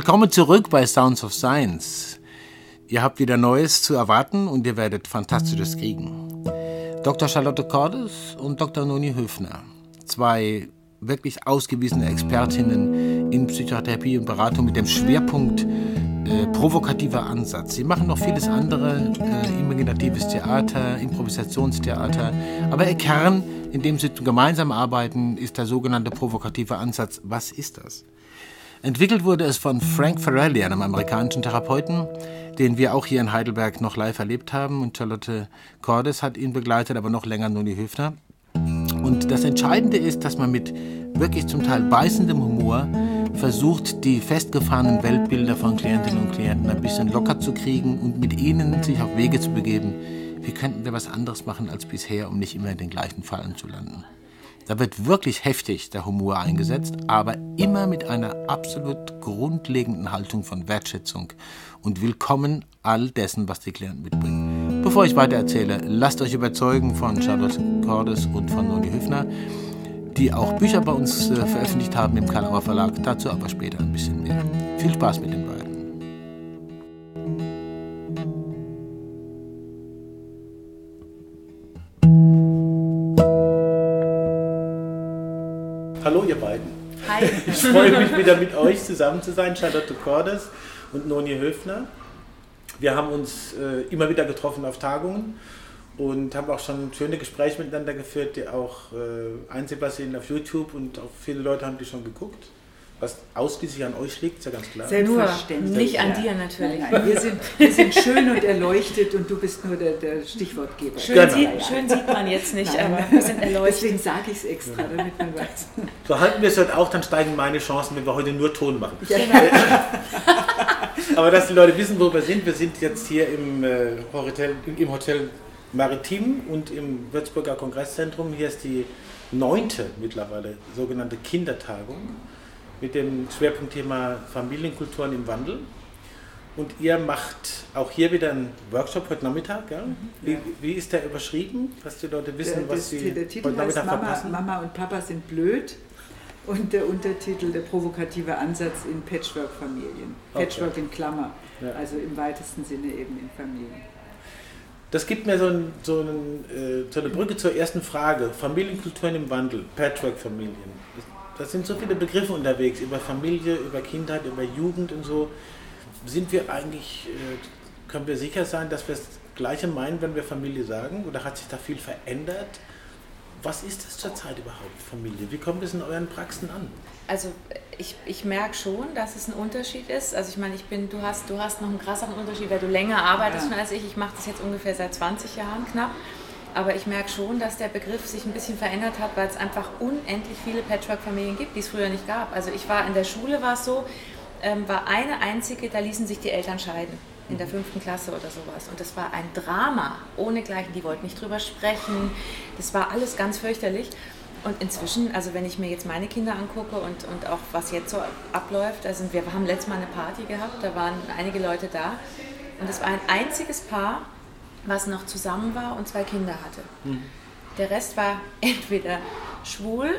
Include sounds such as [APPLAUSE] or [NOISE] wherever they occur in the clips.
Willkommen zurück bei Sounds of Science. Ihr habt wieder Neues zu erwarten und ihr werdet Fantastisches kriegen. Dr. Charlotte Cordes und Dr. Noni Höfner, zwei wirklich ausgewiesene Expertinnen in Psychotherapie und Beratung mit dem Schwerpunkt äh, provokativer Ansatz. Sie machen noch vieles andere, äh, imaginatives Theater, Improvisationstheater, aber ihr Kern, in dem sie gemeinsam arbeiten, ist der sogenannte provokative Ansatz. Was ist das? Entwickelt wurde es von Frank Farrelly, einem amerikanischen Therapeuten, den wir auch hier in Heidelberg noch live erlebt haben. Und Charlotte Cordes hat ihn begleitet, aber noch länger Nuni Höfner. Und das Entscheidende ist, dass man mit wirklich zum Teil beißendem Humor versucht, die festgefahrenen Weltbilder von Klientinnen und Klienten ein bisschen locker zu kriegen und mit ihnen sich auf Wege zu begeben. Wie könnten wir was anderes machen als bisher, um nicht immer in den gleichen Fallen zu landen? Da wird wirklich heftig der Humor eingesetzt, aber immer mit einer absolut grundlegenden Haltung von Wertschätzung und Willkommen all dessen, was die Klienten mitbringen. Bevor ich weiter erzähle, lasst euch überzeugen von Charlotte Cordes und von Noni Hüfner, die auch Bücher bei uns äh, veröffentlicht haben im Kalauer Verlag. Dazu aber später ein bisschen mehr. Viel Spaß mit den beiden. Hi. Ich freue mich wieder mit euch zusammen zu sein, Charlotte Cordes und Noni Höfner. Wir haben uns äh, immer wieder getroffen auf Tagungen und haben auch schon schöne Gespräche miteinander geführt, die auch äh, einsehbar sind auf YouTube und auch viele Leute haben die schon geguckt. Was ausschließlich an euch liegt, ist ja ganz klar. Selbstverständlich. Nur, nicht an dir natürlich. Nein, nein, wir, sind, wir sind schön und erleuchtet und du bist nur der, der Stichwortgeber. Schön, genau. sieht, schön, sieht, man jetzt nicht, nein, aber wir sind erleuchtet. Deswegen sage ich es extra, damit man weiß. So halten wir es heute auch, dann steigen meine Chancen, wenn wir heute nur Ton machen. Ja. Genau. [LAUGHS] aber dass die Leute wissen, wo wir sind, wir sind jetzt hier im, äh, Hotel, im Hotel Maritim und im Würzburger Kongresszentrum. Hier ist die neunte mittlerweile sogenannte Kindertagung mit dem Schwerpunktthema Familienkulturen im Wandel. Und ihr macht auch hier wieder einen Workshop heute Nachmittag. Ja? Mhm. Wie, wie, ist der überschrieben, dass die Leute wissen, der, was sie heute Nachmittag Mama, verpassen? Mama und Papa sind blöd. Und der Untertitel, der provokative Ansatz in Patchwork-Familien. Patchwork okay. in Klammer, ja. also im weitesten Sinne eben in Familien. Das gibt mir so, ein, so, ein, äh, so eine Brücke zur ersten Frage. Familienkulturen im Wandel, Patchwork-Familien. Da sind so viele Begriffe unterwegs, über Familie, über Kindheit, über Jugend und so. Sind wir eigentlich, äh, können wir sicher sein, dass wir das Gleiche meinen, wenn wir Familie sagen? Oder hat sich da viel verändert? Was ist das zurzeit überhaupt, Familie? Wie kommt es in euren Praxen an? Also ich, ich merke schon, dass es ein Unterschied ist. Also ich meine, ich bin, du hast, du hast noch einen krasseren Unterschied, weil du länger arbeitest ja. als ich. Ich mache das jetzt ungefähr seit 20 Jahren knapp. Aber ich merke schon, dass der Begriff sich ein bisschen verändert hat, weil es einfach unendlich viele Patchwork-Familien gibt, die es früher nicht gab. Also ich war in der Schule, war es so, ähm, war eine einzige, da ließen sich die Eltern scheiden. In der fünften Klasse oder sowas. Und das war ein Drama, ohnegleichen. Die wollten nicht drüber sprechen. Das war alles ganz fürchterlich. Und inzwischen, also wenn ich mir jetzt meine Kinder angucke und, und auch was jetzt so abläuft, also wir haben letztes Mal eine Party gehabt, da waren einige Leute da. Und es war ein einziges Paar, was noch zusammen war und zwei Kinder hatte. Mhm. Der Rest war [LAUGHS] entweder schwul,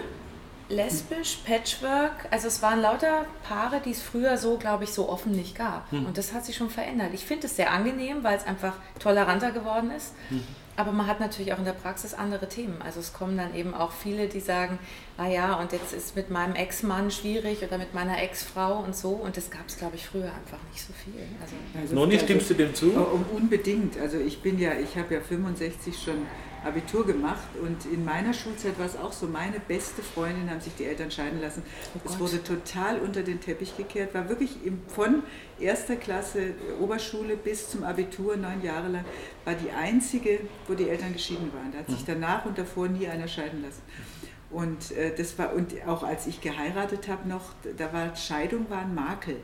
lesbisch, Patchwork. Also es waren lauter Paare, die es früher so, glaube ich, so offen nicht gab. Mhm. Und das hat sich schon verändert. Ich finde es sehr angenehm, weil es einfach toleranter geworden ist. Mhm. Aber man hat natürlich auch in der Praxis andere Themen. Also es kommen dann eben auch viele, die sagen, ah ja, und jetzt ist mit meinem Ex-Mann schwierig oder mit meiner Ex-Frau und so. Und das gab es, glaube ich, früher einfach nicht so viel. Also, also Noch nicht stimmst du dem zu? Oh, unbedingt. Also ich bin ja, ich habe ja 65 schon Abitur gemacht und in meiner Schulzeit war es auch so, meine beste Freundin haben sich die Eltern scheiden lassen. Oh es wurde total unter den Teppich gekehrt, war wirklich von erster Klasse Oberschule bis zum Abitur, neun Jahre lang, war die einzige, wo die Eltern geschieden waren. Da hat sich mhm. danach und davor nie einer scheiden lassen. Und äh, das war, und auch als ich geheiratet habe noch, da war Scheidung war ein Makel.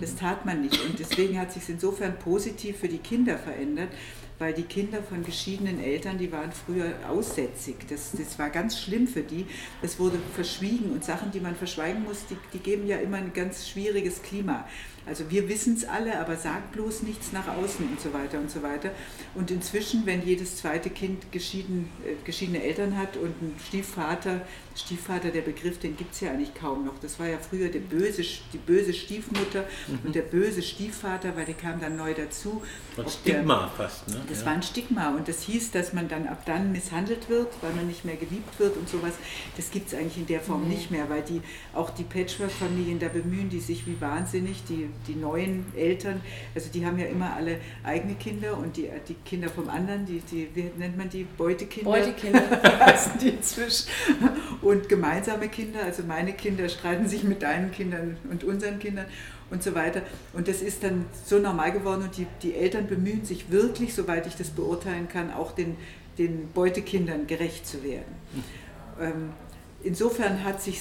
Das mhm. tat man nicht. Und deswegen hat sich insofern positiv für die Kinder verändert, weil die Kinder von geschiedenen Eltern, die waren früher aussätzig. Das, das war ganz schlimm für die. Es wurde verschwiegen und Sachen, die man verschweigen muss, die, die geben ja immer ein ganz schwieriges Klima. Also wir wissen es alle, aber sagt bloß nichts nach außen und so weiter und so weiter. Und inzwischen, wenn jedes zweite Kind geschieden, äh, geschiedene Eltern hat und ein Stiefvater, Stiefvater, der Begriff, den gibt es ja eigentlich kaum noch. Das war ja früher der böse, die böse Stiefmutter mhm. und der böse Stiefvater, weil der kam dann neu dazu. Ein Stigma der, fast, ne? Das ja. war ein Stigma und das hieß, dass man dann ab dann misshandelt wird, weil man nicht mehr geliebt wird und sowas. Das gibt es eigentlich in der Form mhm. nicht mehr, weil die auch die Patchwork-Familien da bemühen, die sich wie wahnsinnig, die die neuen Eltern, also die haben ja immer alle eigene Kinder und die, die Kinder vom anderen, die, die wie nennt man die Beutekinder? Beutekinder [LAUGHS] heißen die inzwischen. Und gemeinsame Kinder, also meine Kinder streiten sich mit deinen Kindern und unseren Kindern und so weiter. Und das ist dann so normal geworden und die, die Eltern bemühen sich wirklich, soweit ich das beurteilen kann, auch den, den Beutekindern gerecht zu werden. Ähm, insofern hat sich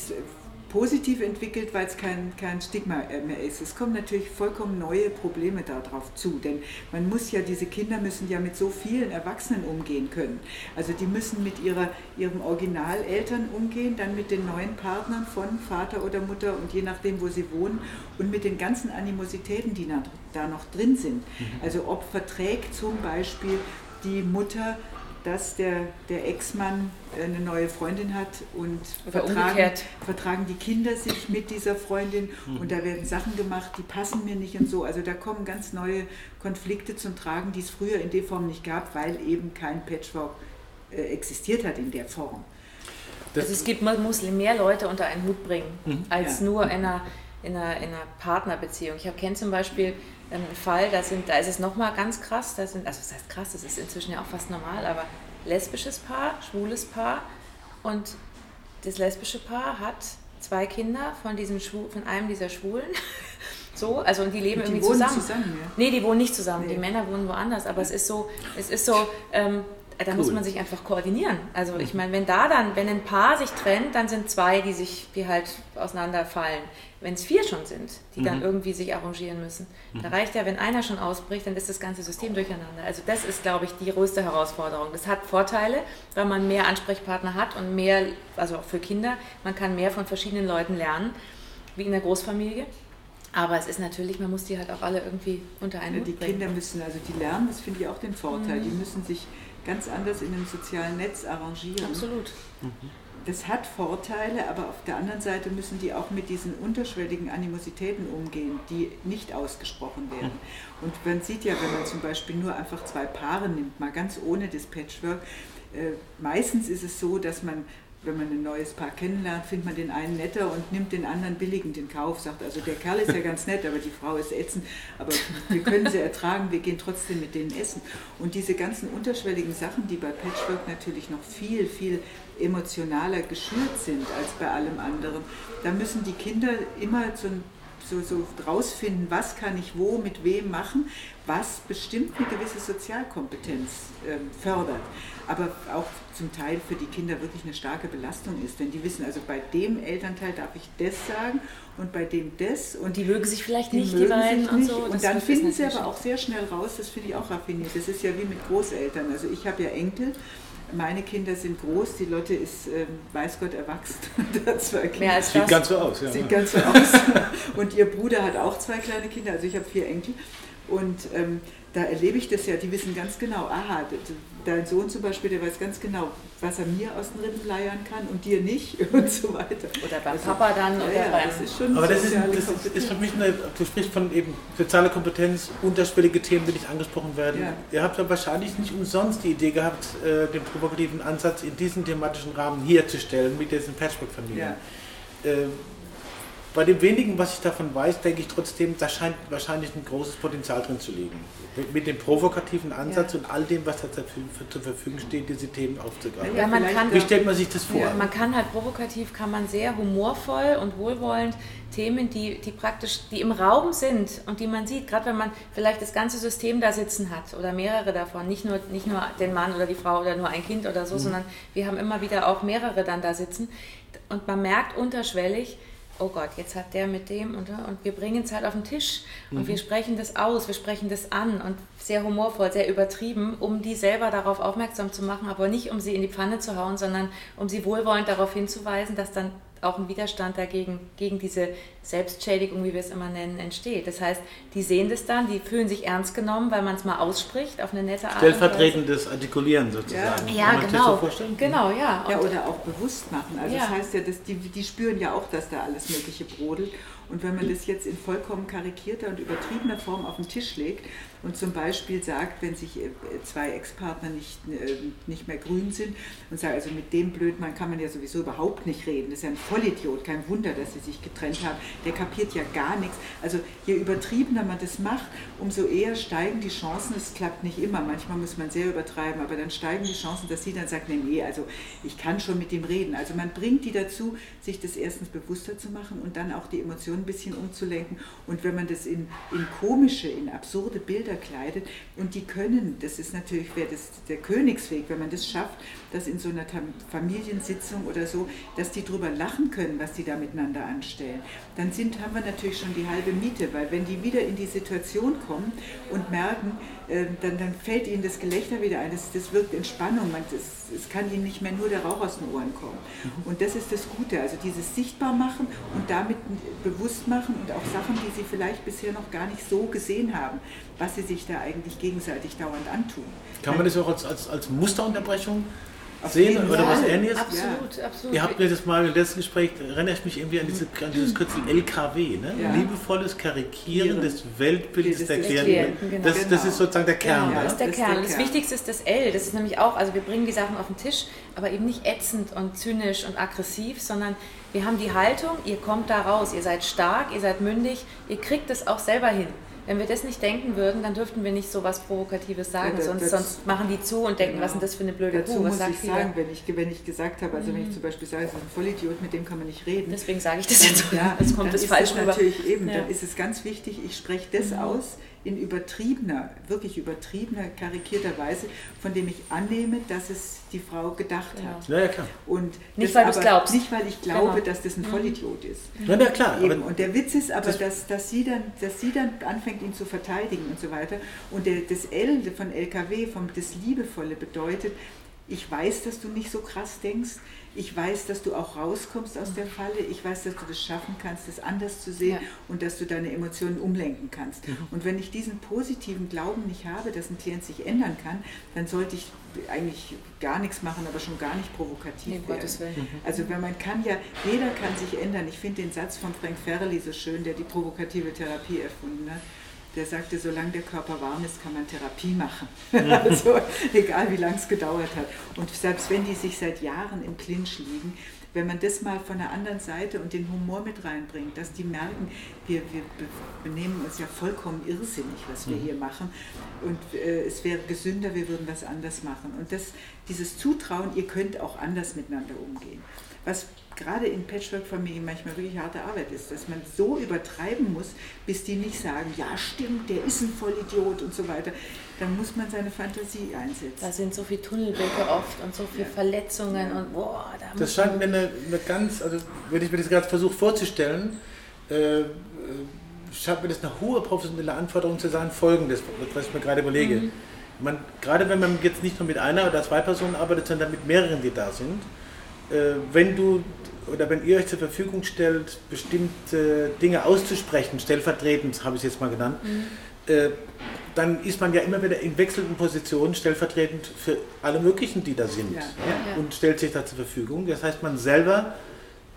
positiv entwickelt, weil es kein, kein Stigma mehr ist. Es kommen natürlich vollkommen neue Probleme darauf zu, denn man muss ja, diese Kinder müssen ja mit so vielen Erwachsenen umgehen können. Also die müssen mit ihrer, ihrem Originaleltern umgehen, dann mit den neuen Partnern von Vater oder Mutter und je nachdem, wo sie wohnen und mit den ganzen Animositäten, die da noch drin sind. Mhm. Also ob verträgt zum Beispiel die Mutter dass der, der Ex-Mann eine neue Freundin hat und vertragen, vertragen, die Kinder sich mit dieser Freundin mhm. und da werden Sachen gemacht, die passen mir nicht und so. Also da kommen ganz neue Konflikte zum Tragen, die es früher in der Form nicht gab, weil eben kein Patchwork äh, existiert hat in der Form. Das also es gibt, man muss mehr Leute unter einen Hut bringen, mhm. als ja. nur in einer, in einer, in einer Partnerbeziehung. Ich kenne zum Beispiel ein Fall, da, sind, da ist es nochmal ganz krass, da sind, also das heißt krass, das ist inzwischen ja auch fast normal, aber lesbisches Paar, schwules Paar und das lesbische Paar hat zwei Kinder von, diesem Schwu von einem dieser Schwulen. [LAUGHS] so, also und die leben und die irgendwie wohnen zusammen. zusammen ja. Nee, die wohnen nicht zusammen, nee. die Männer wohnen woanders, aber es ist so, es ist so, ähm, da cool. muss man sich einfach koordinieren. Also ich mhm. meine, wenn da dann, wenn ein Paar sich trennt, dann sind zwei, die sich, die halt auseinanderfallen wenn es vier schon sind, die mhm. dann irgendwie sich arrangieren müssen. Mhm. Da reicht ja, wenn einer schon ausbricht, dann ist das ganze System durcheinander. Also das ist, glaube ich, die größte Herausforderung. Das hat Vorteile, weil man mehr Ansprechpartner hat und mehr, also auch für Kinder, man kann mehr von verschiedenen Leuten lernen, wie in der Großfamilie. Aber es ist natürlich, man muss die halt auch alle irgendwie unter einen Die bringen. Kinder müssen, also die lernen, das finde ich auch den Vorteil, mhm. die müssen sich ganz anders in einem sozialen Netz arrangieren. Absolut. Mhm das hat Vorteile, aber auf der anderen Seite müssen die auch mit diesen unterschwelligen Animositäten umgehen, die nicht ausgesprochen werden. Hm. Und man sieht ja, wenn man zum Beispiel nur einfach zwei Paare nimmt, mal ganz ohne das Patchwork, äh, meistens ist es so, dass man wenn man ein neues Paar kennenlernt, findet man den einen netter und nimmt den anderen billigend in Kauf. Sagt also, der Kerl ist ja ganz nett, aber die Frau ist ätzend. Aber wir können sie ertragen, wir gehen trotzdem mit denen essen. Und diese ganzen unterschwelligen Sachen, die bei Patchwork natürlich noch viel, viel emotionaler geschürt sind als bei allem anderen, da müssen die Kinder immer so so, so rausfinden, was kann ich wo mit wem machen, was bestimmt eine gewisse Sozialkompetenz äh, fördert aber auch zum Teil für die Kinder wirklich eine starke Belastung ist. Denn die wissen, also bei dem Elternteil darf ich das sagen und bei dem das. Und die mögen sich vielleicht die nicht, die beiden und so. Und dann finden sie aber auch sehr schnell raus, das finde ich auch raffiniert. Das ist ja wie mit Großeltern. Also ich habe ja Enkel. Meine Kinder sind groß, die Lotte ist, äh, weiß Gott, erwachsen. [LAUGHS] zwei Kinder. als Sieht ganz so aus, ja. Sieht ganz so aus. [LAUGHS] Und ihr Bruder hat auch zwei kleine Kinder, also ich habe vier Enkel. Und ähm, da erlebe ich das ja, die wissen ganz genau, aha, dein Sohn zum Beispiel, der weiß ganz genau, was er mir aus den Rippen leiern kann und dir nicht [LAUGHS] und so weiter. Oder beim also, Papa dann oder ja, beim... Das ist schon Aber das ist, das ist, für mich eine, du sprichst von eben soziale Kompetenz, unterschwellige Themen, die nicht angesprochen werden. Ja. Ihr habt ja wahrscheinlich nicht umsonst die Idee gehabt, äh, den provokativen Ansatz in diesen thematischen Rahmen herzustellen mit diesen Patchwork-Familien. Ja. Äh, bei dem wenigen, was ich davon weiß, denke ich trotzdem, da scheint wahrscheinlich ein großes Potenzial drin zu liegen. Mit dem provokativen Ansatz ja. und all dem, was da zur Verfügung steht, diese Themen aufzugreifen. Ja, man kann, Wie stellt man sich das vor? Ja, man kann halt provokativ, kann man sehr humorvoll und wohlwollend Themen, die, die praktisch, die im Raum sind und die man sieht, gerade wenn man vielleicht das ganze System da sitzen hat oder mehrere davon, nicht nur, nicht nur den Mann oder die Frau oder nur ein Kind oder so, mhm. sondern wir haben immer wieder auch mehrere dann da sitzen und man merkt unterschwellig, oh Gott, jetzt hat der mit dem und, und wir bringen es halt auf den Tisch und mhm. wir sprechen das aus, wir sprechen das an und sehr humorvoll, sehr übertrieben, um die selber darauf aufmerksam zu machen, aber nicht um sie in die Pfanne zu hauen, sondern um sie wohlwollend darauf hinzuweisen, dass dann auch ein Widerstand dagegen, gegen diese Selbstschädigung, wie wir es immer nennen, entsteht. Das heißt, die sehen das dann, die fühlen sich ernst genommen, weil man es mal ausspricht auf eine nette Art. Stellvertretendes Artikulieren sozusagen. Ja, ja genau. So genau, ja. ja. Oder auch bewusst machen. Also ja. das heißt ja, dass die, die spüren ja auch, dass da alles Mögliche brodelt. Und wenn man das jetzt in vollkommen karikierter und übertriebener Form auf den Tisch legt und zum Beispiel sagt, wenn sich äh, zwei Ex-Partner nicht, äh, nicht mehr grün sind und sagt, also mit dem Blödmann kann man ja sowieso überhaupt nicht reden, das ist ja ein Vollidiot, kein Wunder, dass sie sich getrennt haben, der kapiert ja gar nichts. Also je übertriebener man das macht, umso eher steigen die Chancen, es klappt nicht immer, manchmal muss man sehr übertreiben, aber dann steigen die Chancen, dass sie dann sagt, nee, nee, also ich kann schon mit ihm reden. Also man bringt die dazu, sich das erstens bewusster zu machen und dann auch die Emotionen ein bisschen umzulenken. Und wenn man das in, in komische, in absurde Bilder kleidet, und die können, das ist natürlich wäre das der Königsweg, wenn man das schafft, dass in so einer Familiensitzung oder so, dass die drüber lachen können, was die da miteinander anstellen, dann sind, haben wir natürlich schon die halbe Miete, weil wenn die wieder in die Situation kommen und merken, äh, dann, dann fällt ihnen das Gelächter wieder ein, das, das wirkt Entspannung, es kann ihnen nicht mehr nur der Rauch aus den Ohren kommen. Mhm. Und das ist das Gute, also dieses sichtbar machen und damit bewusst machen und auch Sachen, die sie vielleicht bisher noch gar nicht so gesehen haben, was sie sich da eigentlich gegenseitig dauernd antun. Kann man das auch als, als, als Musterunterbrechung sehen oder was ähnliches? Absolut, ja. absolut. Ihr habt mir das mal im letzten Gespräch, erinnere ich mich irgendwie an, diese, an dieses Kürzel LKW, ne? Ja. liebevolles Karikieren des Weltbildes der Klienten. Genau. Das, das, ist sozusagen der Kern. Ja, das ist der das Kern. Der das Wichtigste ist das L. Das ist nämlich auch, also wir bringen die Sachen auf den Tisch, aber eben nicht ätzend und zynisch und aggressiv, sondern wir haben die Haltung, ihr kommt da raus, ihr seid stark, ihr seid mündig, ihr kriegt es auch selber hin. Wenn wir das nicht denken würden, dann dürften wir nicht so was Provokatives sagen, ja, sonst, sonst, machen die zu und denken, genau. was ist denn das für eine blöde Dazu Kuh? Was muss ich sagen, wenn ich, wenn ich gesagt habe, also mhm. wenn ich mhm. zum Beispiel sage, es ist ein Vollidiot, mit dem kann man nicht reden. Deswegen sage ich das jetzt, ja, es kommt das falsch rüber. Natürlich eben, ja. dann ist es ganz wichtig, ich spreche das mhm. aus, in übertriebener, wirklich übertriebener, karikierter Weise, von dem ich annehme, dass es die Frau gedacht ja. hat. Ja, ja, klar. Und nicht, weil du es glaubst. Nicht, weil ich glaube, genau. dass das ein mhm. Vollidiot ist. Ja, ja klar. Eben. Und der Witz ist aber, dass, dass, sie dann, dass sie dann anfängt, ihn zu verteidigen und so weiter. Und der, das L von LKW, vom, das Liebevolle bedeutet, ich weiß, dass du nicht so krass denkst, ich weiß, dass du auch rauskommst aus der Falle. Ich weiß, dass du das schaffen kannst, das anders zu sehen ja. und dass du deine Emotionen umlenken kannst. Mhm. Und wenn ich diesen positiven Glauben nicht habe, dass ein Klient sich ändern kann, dann sollte ich eigentlich gar nichts machen, aber schon gar nicht provokativ nee, werden. Mhm. Also wenn man kann ja, jeder kann sich ändern. Ich finde den Satz von Frank Ferrelli so schön, der die provokative Therapie erfunden hat der sagte, solange der Körper warm ist, kann man Therapie machen. [LAUGHS] also egal wie lange es gedauert hat. Und selbst wenn die sich seit Jahren im Clinch liegen, wenn man das mal von der anderen Seite und den Humor mit reinbringt, dass die merken, wir, wir benehmen uns ja vollkommen irrsinnig, was wir mhm. hier machen. Und äh, es wäre gesünder, wir würden was anders machen. Und das, dieses Zutrauen, ihr könnt auch anders miteinander umgehen. Was gerade in Patchwork-Familien manchmal wirklich harte Arbeit ist, dass man so übertreiben muss, bis die nicht sagen, ja stimmt, der ist ein Vollidiot und so weiter. Dann muss man seine Fantasie einsetzen. Da sind so viele Tunnelblicke oft und so viele ja. Verletzungen ja. und boah, da Das scheint mir eine, eine, ganz, also wenn ich mir das gerade versuche vorzustellen, äh, äh, scheint mir das eine hohe professionelle Anforderung zu sein, folgendes, was ich mir gerade überlege. Mhm. Man, gerade wenn man jetzt nicht nur mit einer oder zwei Personen arbeitet, sondern mit mehreren, die da sind, wenn du oder wenn ihr euch zur Verfügung stellt, bestimmte Dinge auszusprechen, stellvertretend habe ich es jetzt mal genannt, mhm. äh, dann ist man ja immer wieder in wechselnden Positionen stellvertretend für alle möglichen, die da sind ja. Ja, und stellt sich da zur Verfügung. Das heißt, man selber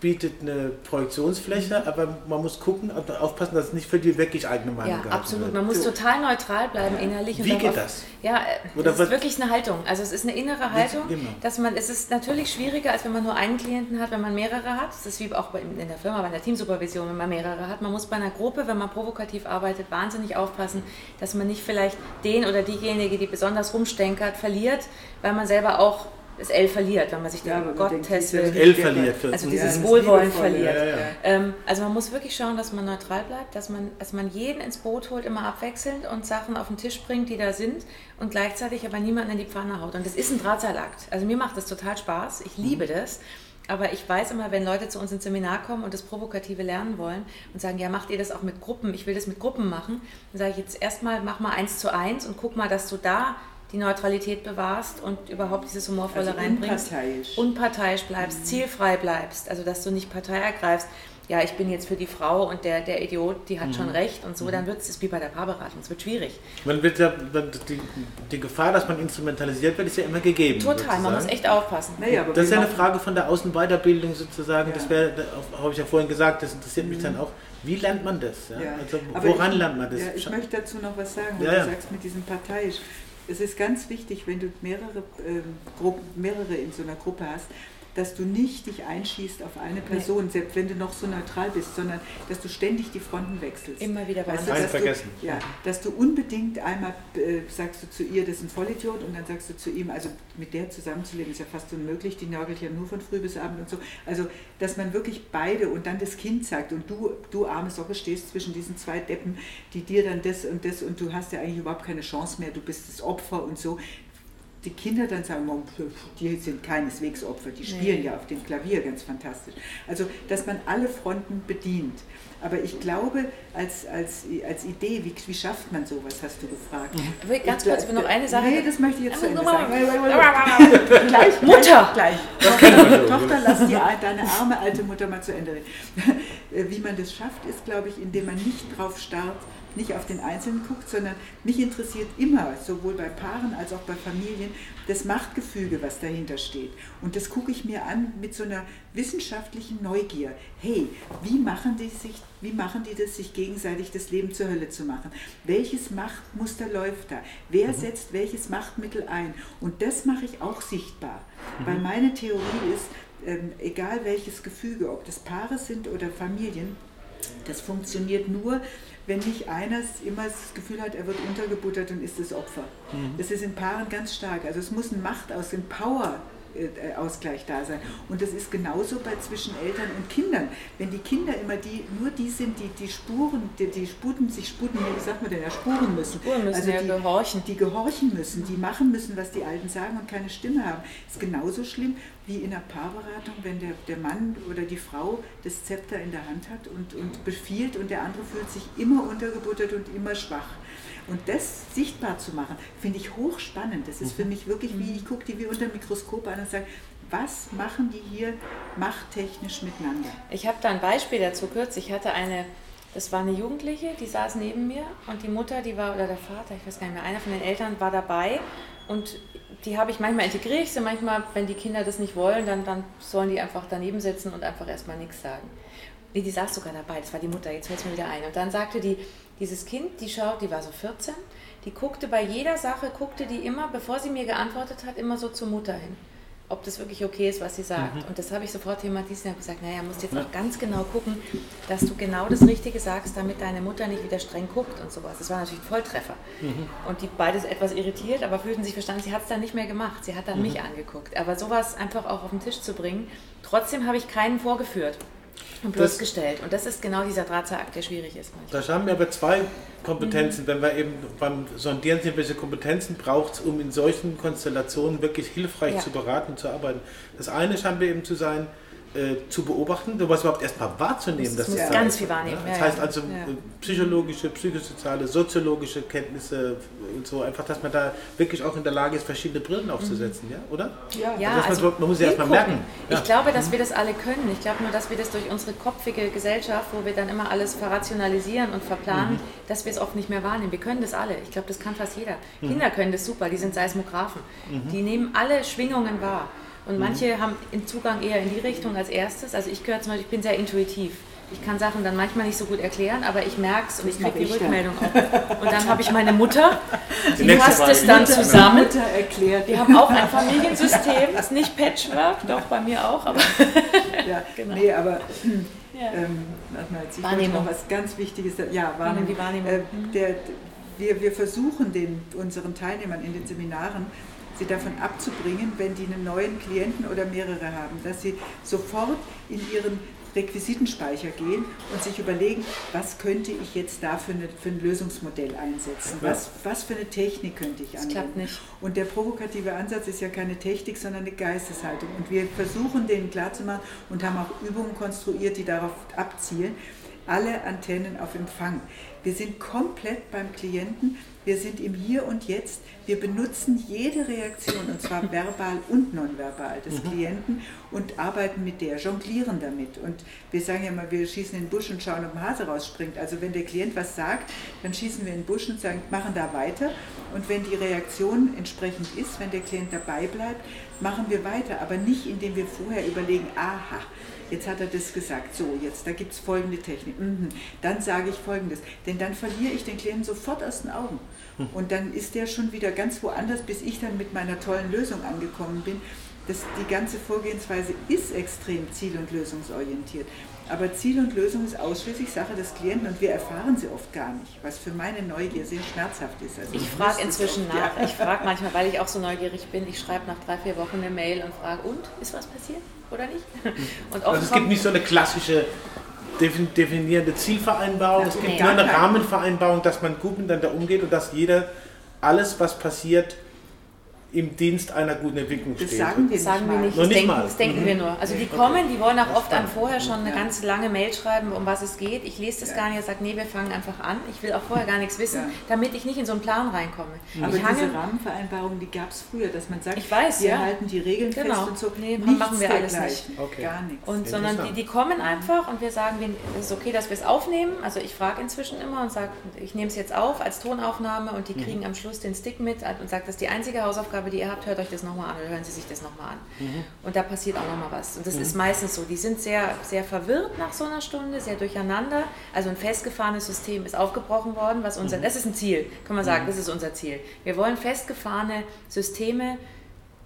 bietet eine Projektionsfläche, mhm. aber man muss gucken und aufpassen, dass es nicht für die wirklich eigene Meinung Ja, absolut. Wird. Man muss so. total neutral bleiben innerlich. Wie geht das? Ja, Oder das ist wirklich eine Haltung. Also es ist eine innere Haltung, genau. dass man, es ist natürlich schwieriger, als wenn man nur einen Klienten hat, wenn man mehrere hat. Das ist wie auch in der Firma, bei der Teamsupervision, wenn man mehrere hat. Man muss bei einer Gruppe, wenn man provokativ arbeitet, wahnsinnig aufpassen, dass man nicht vielleicht den oder diejenige, die besonders rumstenkert, verliert, weil man selber auch das L verliert, wenn man sich ja, den Gottes will. L verliert. Also dieses Wohlwollen verliert. Ja, ja. Ähm, also man muss wirklich schauen, dass man neutral bleibt, dass man, dass man jeden ins Boot holt, immer abwechselnd und Sachen auf den Tisch bringt, die da sind und gleichzeitig aber niemanden in die Pfanne haut. Und das ist ein Drahtseilakt. Also mir macht das total Spaß. Ich liebe mhm. das. Aber ich weiß immer, wenn Leute zu uns ins Seminar kommen und das Provokative lernen wollen und sagen, ja, macht ihr das auch mit Gruppen? Ich will das mit Gruppen machen. Dann sage ich jetzt erstmal, mach mal eins zu eins und guck mal, dass du da die Neutralität bewahrst und überhaupt dieses Humorvolle also reinbringst. Unparteiisch. Unparteiisch bleibst, mhm. zielfrei bleibst. Also, dass du nicht Partei ergreifst ja, ich bin jetzt für die Frau und der, der Idiot, die hat mhm. schon recht und so, mhm. dann wird es wie bei der Paarberatung, es wird schwierig. Man wird ja, die, die Gefahr, dass man instrumentalisiert wird, ist ja immer gegeben. Total, sozusagen. man muss echt aufpassen. Naja, das ist ja eine Frage von der Außenweiterbildung sozusagen, ja. das wäre, habe ich ja vorhin gesagt, das interessiert mich mhm. dann auch. Wie lernt man das? Ja? Ja. Also, woran ich, lernt man das? ich möchte dazu noch was sagen, was du sagst mit diesem parteiisch. Es ist ganz wichtig, wenn du mehrere, äh, Gruppen, mehrere in so einer Gruppe hast, dass du nicht dich einschießt auf eine Person, nee. selbst wenn du noch so neutral bist, sondern dass du ständig die Fronten wechselst. Immer wieder weißt du, dass vergessen. Du, ja, dass du unbedingt einmal äh, sagst du zu ihr, das ist ein Vollidiot und dann sagst du zu ihm, also mit der zusammenzuleben ist ja fast unmöglich, die nörgelt ja nur von früh bis abend und so. Also, dass man wirklich beide und dann das Kind sagt und du, du arme Socke stehst zwischen diesen zwei Deppen, die dir dann das und das und du hast ja eigentlich überhaupt keine Chance mehr, du bist das Opfer und so die Kinder dann sagen, die sind keineswegs Opfer, die spielen nee. ja auf dem Klavier ganz fantastisch. Also, dass man alle Fronten bedient. Aber ich glaube, als, als, als Idee, wie, wie schafft man sowas, hast du gefragt. Mhm. Ganz kurz, ich will noch eine Sache. Nee, das möchte ich jetzt zu Ende sagen. gleich, Mutter! Gleich. Tochter, Tochter, lass die, deine arme alte Mutter mal zu Ende reden. [LAUGHS] Wie man das schafft, ist, glaube ich, indem man nicht drauf starrt, nicht auf den Einzelnen guckt, sondern mich interessiert immer, sowohl bei Paaren als auch bei Familien, das Machtgefüge, was dahinter steht. Und das gucke ich mir an mit so einer wissenschaftlichen Neugier. Hey, wie machen die sich, wie machen die das, sich gegenseitig das Leben zur Hölle zu machen? Welches Machtmuster läuft da? Wer mhm. setzt welches Machtmittel ein? Und das mache ich auch sichtbar. Mhm. Weil meine Theorie ist, ähm, egal welches Gefüge, ob das Paare sind oder Familien, das funktioniert nur, wenn nicht einer immer das Gefühl hat, er wird untergebuttert und ist das Opfer. Mhm. Das ist in Paaren ganz stark. Also es muss ein Macht aus dem Power Ausgleich da sein. Und das ist genauso bei zwischen Eltern und Kindern. Wenn die Kinder immer die, nur die sind, die die Spuren, die, die sputen, sich sputen, wie sagt man denn, ja, spuren müssen. Spuren müssen also ja die, gehorchen. Die gehorchen müssen, die machen müssen, was die Alten sagen und keine Stimme haben. Ist genauso schlimm wie in einer Paarberatung, wenn der, der Mann oder die Frau das Zepter in der Hand hat und, und befiehlt und der andere fühlt sich immer untergebuttert und immer schwach. Und das sichtbar zu machen, finde ich hochspannend. Das ist für mhm. mich wirklich wie, ich gucke die wie unter dem Mikroskop an und sage, was machen die hier machttechnisch miteinander? Ich habe da ein Beispiel dazu kürzlich. Ich hatte eine, das war eine Jugendliche, die saß neben mir und die Mutter, die war, oder der Vater, ich weiß gar nicht mehr, einer von den Eltern war dabei und die habe ich manchmal integriere ich sie, manchmal, wenn die Kinder das nicht wollen, dann, dann sollen die einfach daneben sitzen und einfach erstmal nichts sagen. Nee, die saß sogar dabei, das war die Mutter, jetzt fällt es mir wieder ein. Und dann sagte die, dieses Kind, die schaut, die war so 14, die guckte bei jeder Sache, guckte die immer, bevor sie mir geantwortet hat, immer so zur Mutter hin. Ob das wirklich okay ist, was sie sagt. Mhm. Und das habe ich sofort thematisiert und gesagt, naja, musst jetzt auch ganz genau gucken, dass du genau das Richtige sagst, damit deine Mutter nicht wieder streng guckt und sowas. Das war natürlich ein Volltreffer. Mhm. Und die beide etwas irritiert, aber fühlten sich verstanden, sie hat es dann nicht mehr gemacht. Sie hat dann mhm. mich angeguckt. Aber sowas einfach auch auf den Tisch zu bringen. Trotzdem habe ich keinen vorgeführt und bloßgestellt. Und das ist genau dieser Drahtseilakt, der schwierig ist. Manchmal. Da haben wir aber zwei Kompetenzen. Mhm. Wenn wir eben beim Sondieren sind, welche Kompetenzen braucht es, um in solchen Konstellationen wirklich hilfreich ja. zu beraten und zu arbeiten. Das eine scheint mir eben zu sein, äh, zu beobachten, sowas überhaupt erstmal wahrzunehmen. Das das ganz viel wahrnehmen. Ja? Das heißt also ja. Äh, psychologische, psychosoziale, soziologische Kenntnisse und so, einfach, dass man da wirklich auch in der Lage ist, verschiedene Brillen aufzusetzen, mhm. ja, oder? Ja, ja also also man, man, muss ja erstmal merken. Ich glaube, dass wir das alle können. Ich glaube nur, dass wir das durch unsere kopfige Gesellschaft, wo wir dann immer alles verrationalisieren und verplanen, mhm. dass wir es oft nicht mehr wahrnehmen. Wir können das alle. Ich glaube, das kann fast jeder. Mhm. Kinder können das super, die sind Seismographen. Mhm. Die nehmen alle Schwingungen wahr. Und mhm. manche haben einen Zugang eher in die Richtung als erstes. Also ich gehöre zum Beispiel, ich bin sehr intuitiv. Ich kann Sachen dann manchmal nicht so gut erklären, aber ich merke es und ich kriege die Rückmeldung auch. Und dann habe ich meine Mutter, die, die fasst es dann zusammen. Mutter erklärt. Wir haben auch ein Familiensystem, ist nicht Patchwork, doch bei mir auch, aber. ja, [LAUGHS] genau. Nee, aber. Ja. Ähm, mal, jetzt, ich Wahrnehmung. noch was ganz Wichtiges. Ja, Wahrnehmung. Die Wahrnehmung. Äh, der, wir, wir versuchen den, unseren Teilnehmern in den Seminaren sie davon abzubringen, wenn die einen neuen Klienten oder mehrere haben, dass sie sofort in ihren Requisitenspeicher gehen und sich überlegen, was könnte ich jetzt da für, eine, für ein Lösungsmodell einsetzen? Was, was für eine Technik könnte ich anwenden? Das klappt nicht. Und der provokative Ansatz ist ja keine Technik, sondern eine Geisteshaltung. Und wir versuchen denen klarzumachen und haben auch Übungen konstruiert, die darauf abzielen, alle Antennen auf Empfang. Wir sind komplett beim Klienten, wir sind im Hier und Jetzt, wir benutzen jede Reaktion, und zwar verbal und nonverbal des mhm. Klienten und arbeiten mit der, jonglieren damit. Und wir sagen ja mal, wir schießen in den Busch und schauen, ob ein Hase rausspringt. Also wenn der Klient was sagt, dann schießen wir in den Busch und sagen, machen da weiter. Und wenn die Reaktion entsprechend ist, wenn der Klient dabei bleibt, machen wir weiter, aber nicht indem wir vorher überlegen, aha, jetzt hat er das gesagt, so, jetzt, da gibt es folgende Technik, mhm. dann sage ich folgendes, denn dann verliere ich den Klienten sofort aus den Augen. Hm. Und dann ist der schon wieder ganz woanders, bis ich dann mit meiner tollen Lösung angekommen bin. Das, die ganze Vorgehensweise ist extrem ziel- und lösungsorientiert. Aber Ziel und Lösung ist ausschließlich Sache des Klienten und wir erfahren sie oft gar nicht, was für meine Neugier sehr schmerzhaft ist. Also ich frage inzwischen nach. Ja. Ich frage [LAUGHS] manchmal, weil ich auch so neugierig bin, ich schreibe nach drei, vier Wochen eine Mail und frage, und, ist was passiert oder nicht? [LAUGHS] also es gibt nicht so eine klassische definierende Zielvereinbarung, ja, es gibt nur eine Rahmenvereinbarung, dass man gut miteinander umgeht und dass jeder alles, was passiert, im Dienst einer guten Entwicklung steht. Das sagen wir, sagen wir nicht, das, denken, das denken mhm. wir nur. Also die kommen, die wollen auch oft an vorher schon eine ganz lange Mail schreiben, um was es geht. Ich lese das ja. gar nicht, ich sage, nee, wir fangen einfach an. Ich will auch vorher gar nichts wissen, ja. damit ich nicht in so einen Plan reinkomme. Aber ich diese Rahmenvereinbarung, die gab es früher, dass man sagt, ich weiß, wir ja. halten die Regeln genau. fest und so. Nee, machen wir alles nicht. Okay. Gar nichts. Und, sondern die, die kommen einfach und wir sagen, es ist okay, dass wir es aufnehmen. Also ich frage inzwischen immer und sage, ich nehme es jetzt auf als Tonaufnahme und die mhm. kriegen mhm. am Schluss den Stick mit und sage, das ist die einzige Hausaufgabe, die ihr habt, hört euch das nochmal an oder hören Sie sich das nochmal an. Mhm. Und da passiert auch nochmal was. Und das mhm. ist meistens so. Die sind sehr, sehr verwirrt nach so einer Stunde, sehr durcheinander. Also ein festgefahrenes System ist aufgebrochen worden, was unser, mhm. das ist ein Ziel, kann man sagen, mhm. das ist unser Ziel. Wir wollen festgefahrene Systeme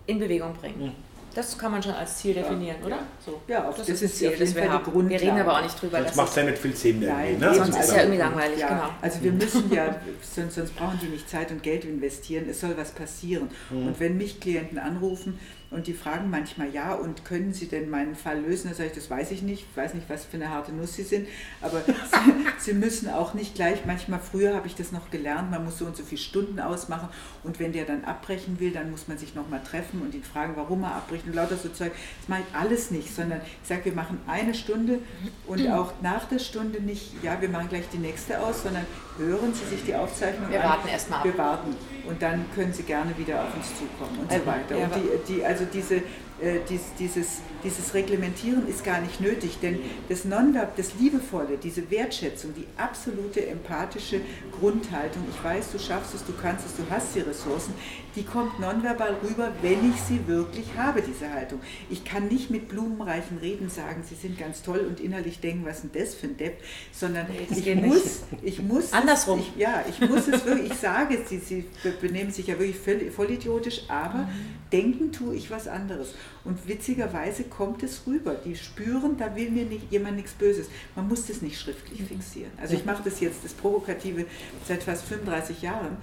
in Bewegung bringen. Das kann man schon als Ziel definieren, ja, oder? Ja, so. ja das, das ist das Ziel, das wir haben. Wir reden aber auch nicht drüber. Das macht ja nicht viel Sinn. Nein, ne? Sonst ist es ja irgendwie langweilig, ja, genau. Also wir müssen ja, sonst, sonst, brauchen die nicht Zeit und Geld investieren. Es soll was passieren. Mhm. Und wenn mich Klienten anrufen, und die fragen manchmal, ja, und können Sie denn meinen Fall lösen? Da sage ich, das weiß ich nicht, ich weiß nicht, was für eine harte Nuss Sie sind, aber [LAUGHS] Sie, Sie, müssen auch nicht gleich, manchmal früher habe ich das noch gelernt, man muss so und so viele Stunden ausmachen und wenn der dann abbrechen will, dann muss man sich nochmal treffen und ihn fragen, warum er abbricht und lauter so Zeug. Das mache ich alles nicht, sondern ich sage, wir machen eine Stunde und auch nach der Stunde nicht, ja, wir machen gleich die nächste aus, sondern hören Sie sich die Aufzeichnung wir an. Wir warten erstmal ab. Wir warten und dann können Sie gerne wieder auf uns zukommen und so weiter. Und die, die, also diese äh, dies, dieses, dieses Reglementieren ist gar nicht nötig, denn das Nonverb, das Liebevolle, diese Wertschätzung, die absolute empathische Grundhaltung, ich weiß, du schaffst es, du kannst es, du hast die Ressourcen, die kommt nonverbal rüber, wenn ich sie wirklich habe, diese Haltung. Ich kann nicht mit blumenreichen Reden sagen, sie sind ganz toll und innerlich denken, was denn das für ein Depp, sondern nee, ich, muss, ich muss, andersrum. Ich, ja, ich muss es wirklich, ich sage es, sie, sie benehmen sich ja wirklich voll, vollidiotisch, aber mhm. denken tue ich was anderes. Und witzigerweise kommt es rüber. Die spüren, da will mir nicht, jemand nichts Böses. Man muss das nicht schriftlich mhm. fixieren. Also ich mache das jetzt, das Provokative, seit fast 35 Jahren.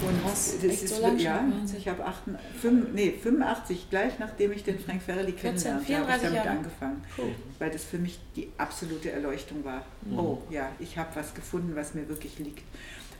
Und Was, das ist, so ja, ich habe nee, 85, gleich nachdem ich den Frank Ferrelli kennenlernte, habe ich damit Jahre. angefangen. Cool. Weil das für mich die absolute Erleuchtung war. Mhm. Oh ja, ich habe was gefunden, was mir wirklich liegt.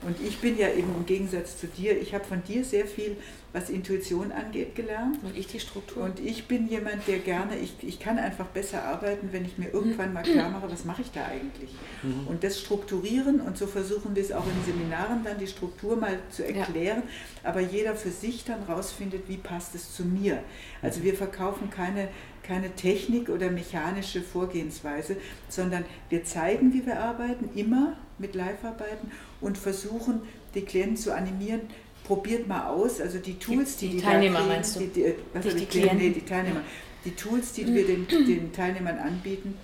Und ich bin ja eben im Gegensatz zu dir, ich habe von dir sehr viel, was Intuition angeht, gelernt. Und ich die Struktur. Und ich bin jemand, der gerne, ich, ich kann einfach besser arbeiten, wenn ich mir irgendwann mal klar mache, was mache ich da eigentlich. Mhm. Und das strukturieren und so versuchen wir es auch in Seminaren dann, die Struktur mal zu erklären, ja. aber jeder für sich dann rausfindet, wie passt es zu mir. Also wir verkaufen keine keine Technik oder mechanische Vorgehensweise, sondern wir zeigen, wie wir arbeiten, immer mit Live-Arbeiten und versuchen, die Klienten zu animieren, probiert mal aus, also die Tools, die die, die Teilnehmer kriegen, meinst du? Die, die, was die, die Klienten? Nee, die Teilnehmer. Die Tools, die wir den, [CLEARS THROAT] den Teilnehmern anbieten,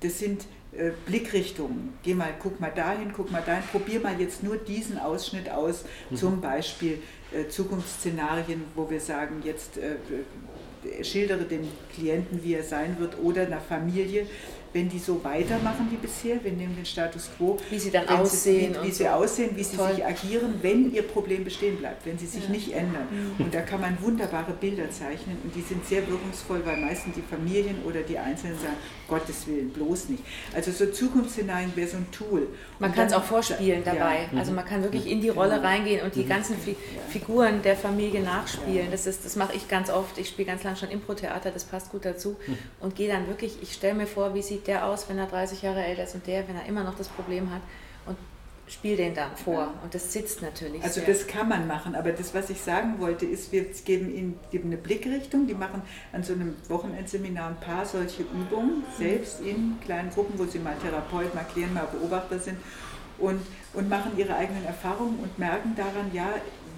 das sind äh, Blickrichtungen. Geh mal, guck mal dahin, guck mal dahin, probier mal jetzt nur diesen Ausschnitt aus, mhm. zum Beispiel äh, Zukunftsszenarien, wo wir sagen, jetzt äh, schildere dem Klienten, wie er sein wird, oder einer Familie, wenn die so weitermachen wie bisher, wir nehmen den Status quo, wie sie dann aussehen, sie, wie, wie sie so. aussehen, wie sie Toll. sich agieren, wenn ihr Problem bestehen bleibt, wenn sie sich ja. nicht ändern. Mhm. Und da kann man wunderbare Bilder zeichnen und die sind sehr wirkungsvoll, weil meistens die Familien oder die Einzelnen sagen, Gottes Willen, bloß nicht. Also so Zukunftsszenarien wäre so ein Tool. Man kann es auch vorspielen dabei. Ja. Also man kann wirklich in die Rolle reingehen und die mhm. ganzen Fi Figuren der Familie nachspielen. Das, das mache ich ganz oft. Ich spiele ganz lange schon Impro-Theater, das passt gut dazu. Mhm. Und gehe dann wirklich, ich stelle mir vor, wie sieht der aus, wenn er 30 Jahre älter ist und der, wenn er immer noch das Problem hat. Und spiele den dann vor. Ja. Und das sitzt natürlich. Also sehr. das kann man machen, aber das, was ich sagen wollte, ist, wir geben ihnen geben eine Blickrichtung. Die machen an so einem Wochenendseminar ein paar solche Übungen, selbst in kleinen Gruppen, wo sie mal Therapeut, mal Klient, mal Beobachter sind und, und machen ihre eigenen Erfahrungen und merken daran, ja,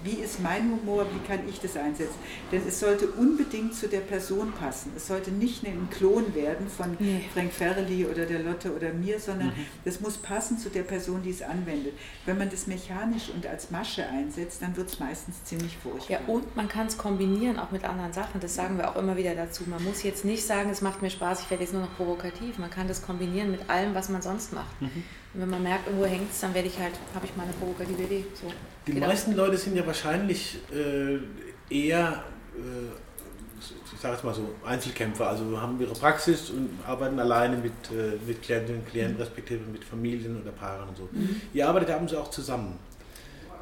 wie ist mein Humor, wie kann ich das einsetzen. Denn es sollte unbedingt zu der Person passen. Es sollte nicht ein Klon werden von nee. Frank Ferrelli oder der Lotte oder mir, sondern es mhm. muss passen zu der Person, die es anwendet. Wenn man das mechanisch und als Masche einsetzt, dann wird es meistens ziemlich furchtbar. Ja, und man kann es kombinieren auch mit anderen Sachen. Das sagen wir auch immer wieder dazu. Man muss jetzt nicht sagen, es macht mir Spaß, ich werde jetzt nur noch provokativ. Man kann das kombinieren mit allem, was man sonst macht. Mhm. Und wenn man merkt, irgendwo hängt es, dann werde ich halt, habe ich mal eine provokative Idee. So. Die genau. meisten Leute sind ja wahrscheinlich äh, eher, äh, ich sage jetzt mal so, Einzelkämpfer, also haben ihre Praxis und arbeiten alleine mit, äh, mit Klientinnen und Klienten, mhm. respektive mit Familien oder Paaren und so. Mhm. Ihr arbeitet ab und zu auch zusammen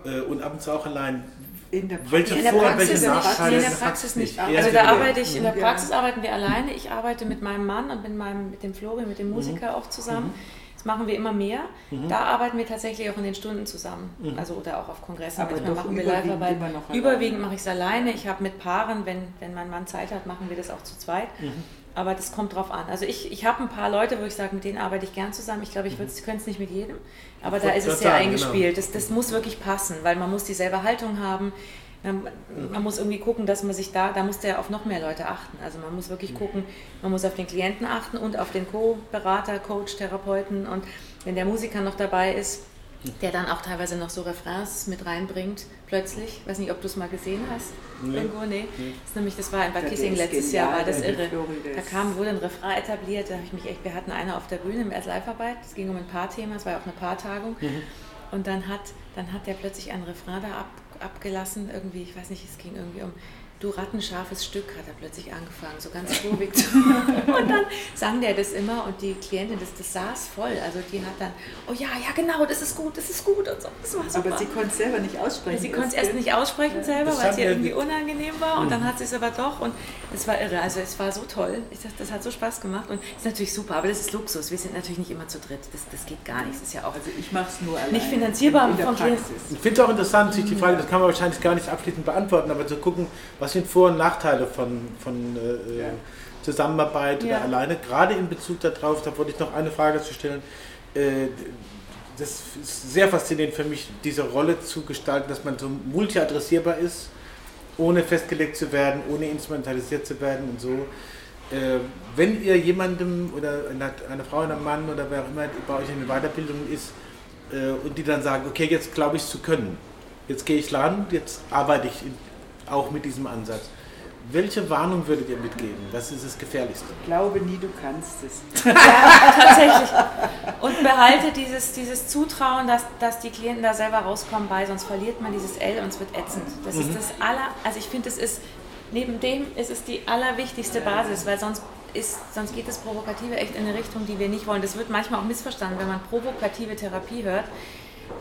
äh, und ab und zu auch allein. In der, welche in der Vor- Praxis, welche Nachteile? In der Praxis nicht. Also da arbeite ich, in der Praxis arbeiten wir alleine. Ich arbeite mit meinem Mann und mit, meinem, mit dem Florian, mit dem mhm. Musiker mhm. auch zusammen. Mhm machen wir immer mehr. Mhm. Da arbeiten wir tatsächlich auch in den Stunden zusammen. Mhm. Also oder auch auf Kongressen. Aber Manchmal machen wir Live-Arbeit. Überwiegend mache ich es alleine. Ich habe mit Paaren, wenn, wenn mein Mann Zeit hat, machen wir das auch zu zweit. Mhm. Aber das kommt drauf an. Also ich, ich habe ein paar Leute, wo ich sage, mit denen arbeite ich gern zusammen. Ich glaube, ich mhm. könnte es nicht mit jedem. Aber da ist es sehr sagen, eingespielt. Genau. Das, das muss wirklich passen, weil man muss dieselbe Haltung haben. Man, man, muss irgendwie gucken, dass man sich da, da muss der auf noch mehr Leute achten. Also man muss wirklich gucken, man muss auf den Klienten achten und auf den Co-Berater, Coach, Therapeuten und wenn der Musiker noch dabei ist, der dann auch teilweise noch so Refrains mit reinbringt, plötzlich. Ich weiß nicht, ob du es mal gesehen hast. Nee. Irgendwo, nee. nee. Das, ist nämlich, das war in Bad Kissing letztes Jahr, war das irre. Da kam, wurde ein Refrain etabliert, da habe ich mich echt, wir hatten eine auf der Bühne im erst Live-Arbeit, es ging um ein Paarthema, es war ja auch eine Paartagung. Mhm. Und dann hat, dann hat der plötzlich ein Refrain da ab, abgelassen, irgendwie, ich weiß nicht, es ging irgendwie um du rattenscharfes Stück, hat er plötzlich angefangen, so ganz kurvig [LAUGHS] zu. und dann sang der das immer und die Klientin, das, das saß voll. Also die hat dann, oh ja, ja genau, das ist gut, das ist gut und so. Das war super. Aber sie konnte es selber nicht aussprechen. Sie konnte es erst nicht aussprechen ja. selber, weil es ihr irgendwie unangenehm war und dann mhm. hat sie es aber doch und es war irre. Also es war so toll. Ich dachte, das hat so Spaß gemacht und ist natürlich super, aber das ist Luxus. Wir sind natürlich nicht immer zu dritt. Das, das geht gar nicht. Das ist ja auch also ich mache es nur allein. Nicht finanzierbar in, in von Klienten. Ich finde es auch interessant, sich die Frage, das kann man wahrscheinlich gar nicht abschließend beantworten, aber zu gucken, was sind Vor- und Nachteile von, von äh, ja. Zusammenarbeit oder alleine, gerade in Bezug darauf, da wollte ich noch eine Frage zu stellen. Äh, das ist sehr faszinierend für mich, diese Rolle zu gestalten, dass man so multi-adressierbar ist, ohne festgelegt zu werden, ohne instrumentalisiert zu werden und so. Äh, wenn ihr jemandem oder eine, eine Frau, ein Mann oder wer auch immer bei euch in der Weiterbildung ist äh, und die dann sagen, okay, jetzt glaube ich es zu können, jetzt gehe ich ran, jetzt arbeite ich in, auch mit diesem Ansatz. Welche Warnung würdet ihr mitgeben? Was ist das Gefährlichste? Ich glaube nie, du kannst es. [LAUGHS] ja, tatsächlich. Und behalte dieses, dieses Zutrauen, dass, dass die Klienten da selber rauskommen bei, sonst verliert man dieses L und es wird ätzend. Das mhm. ist das aller, also ich finde, es ist, neben dem ist es die allerwichtigste Basis, weil sonst ist, sonst geht das Provokative echt in eine Richtung, die wir nicht wollen. Das wird manchmal auch missverstanden, wenn man provokative Therapie hört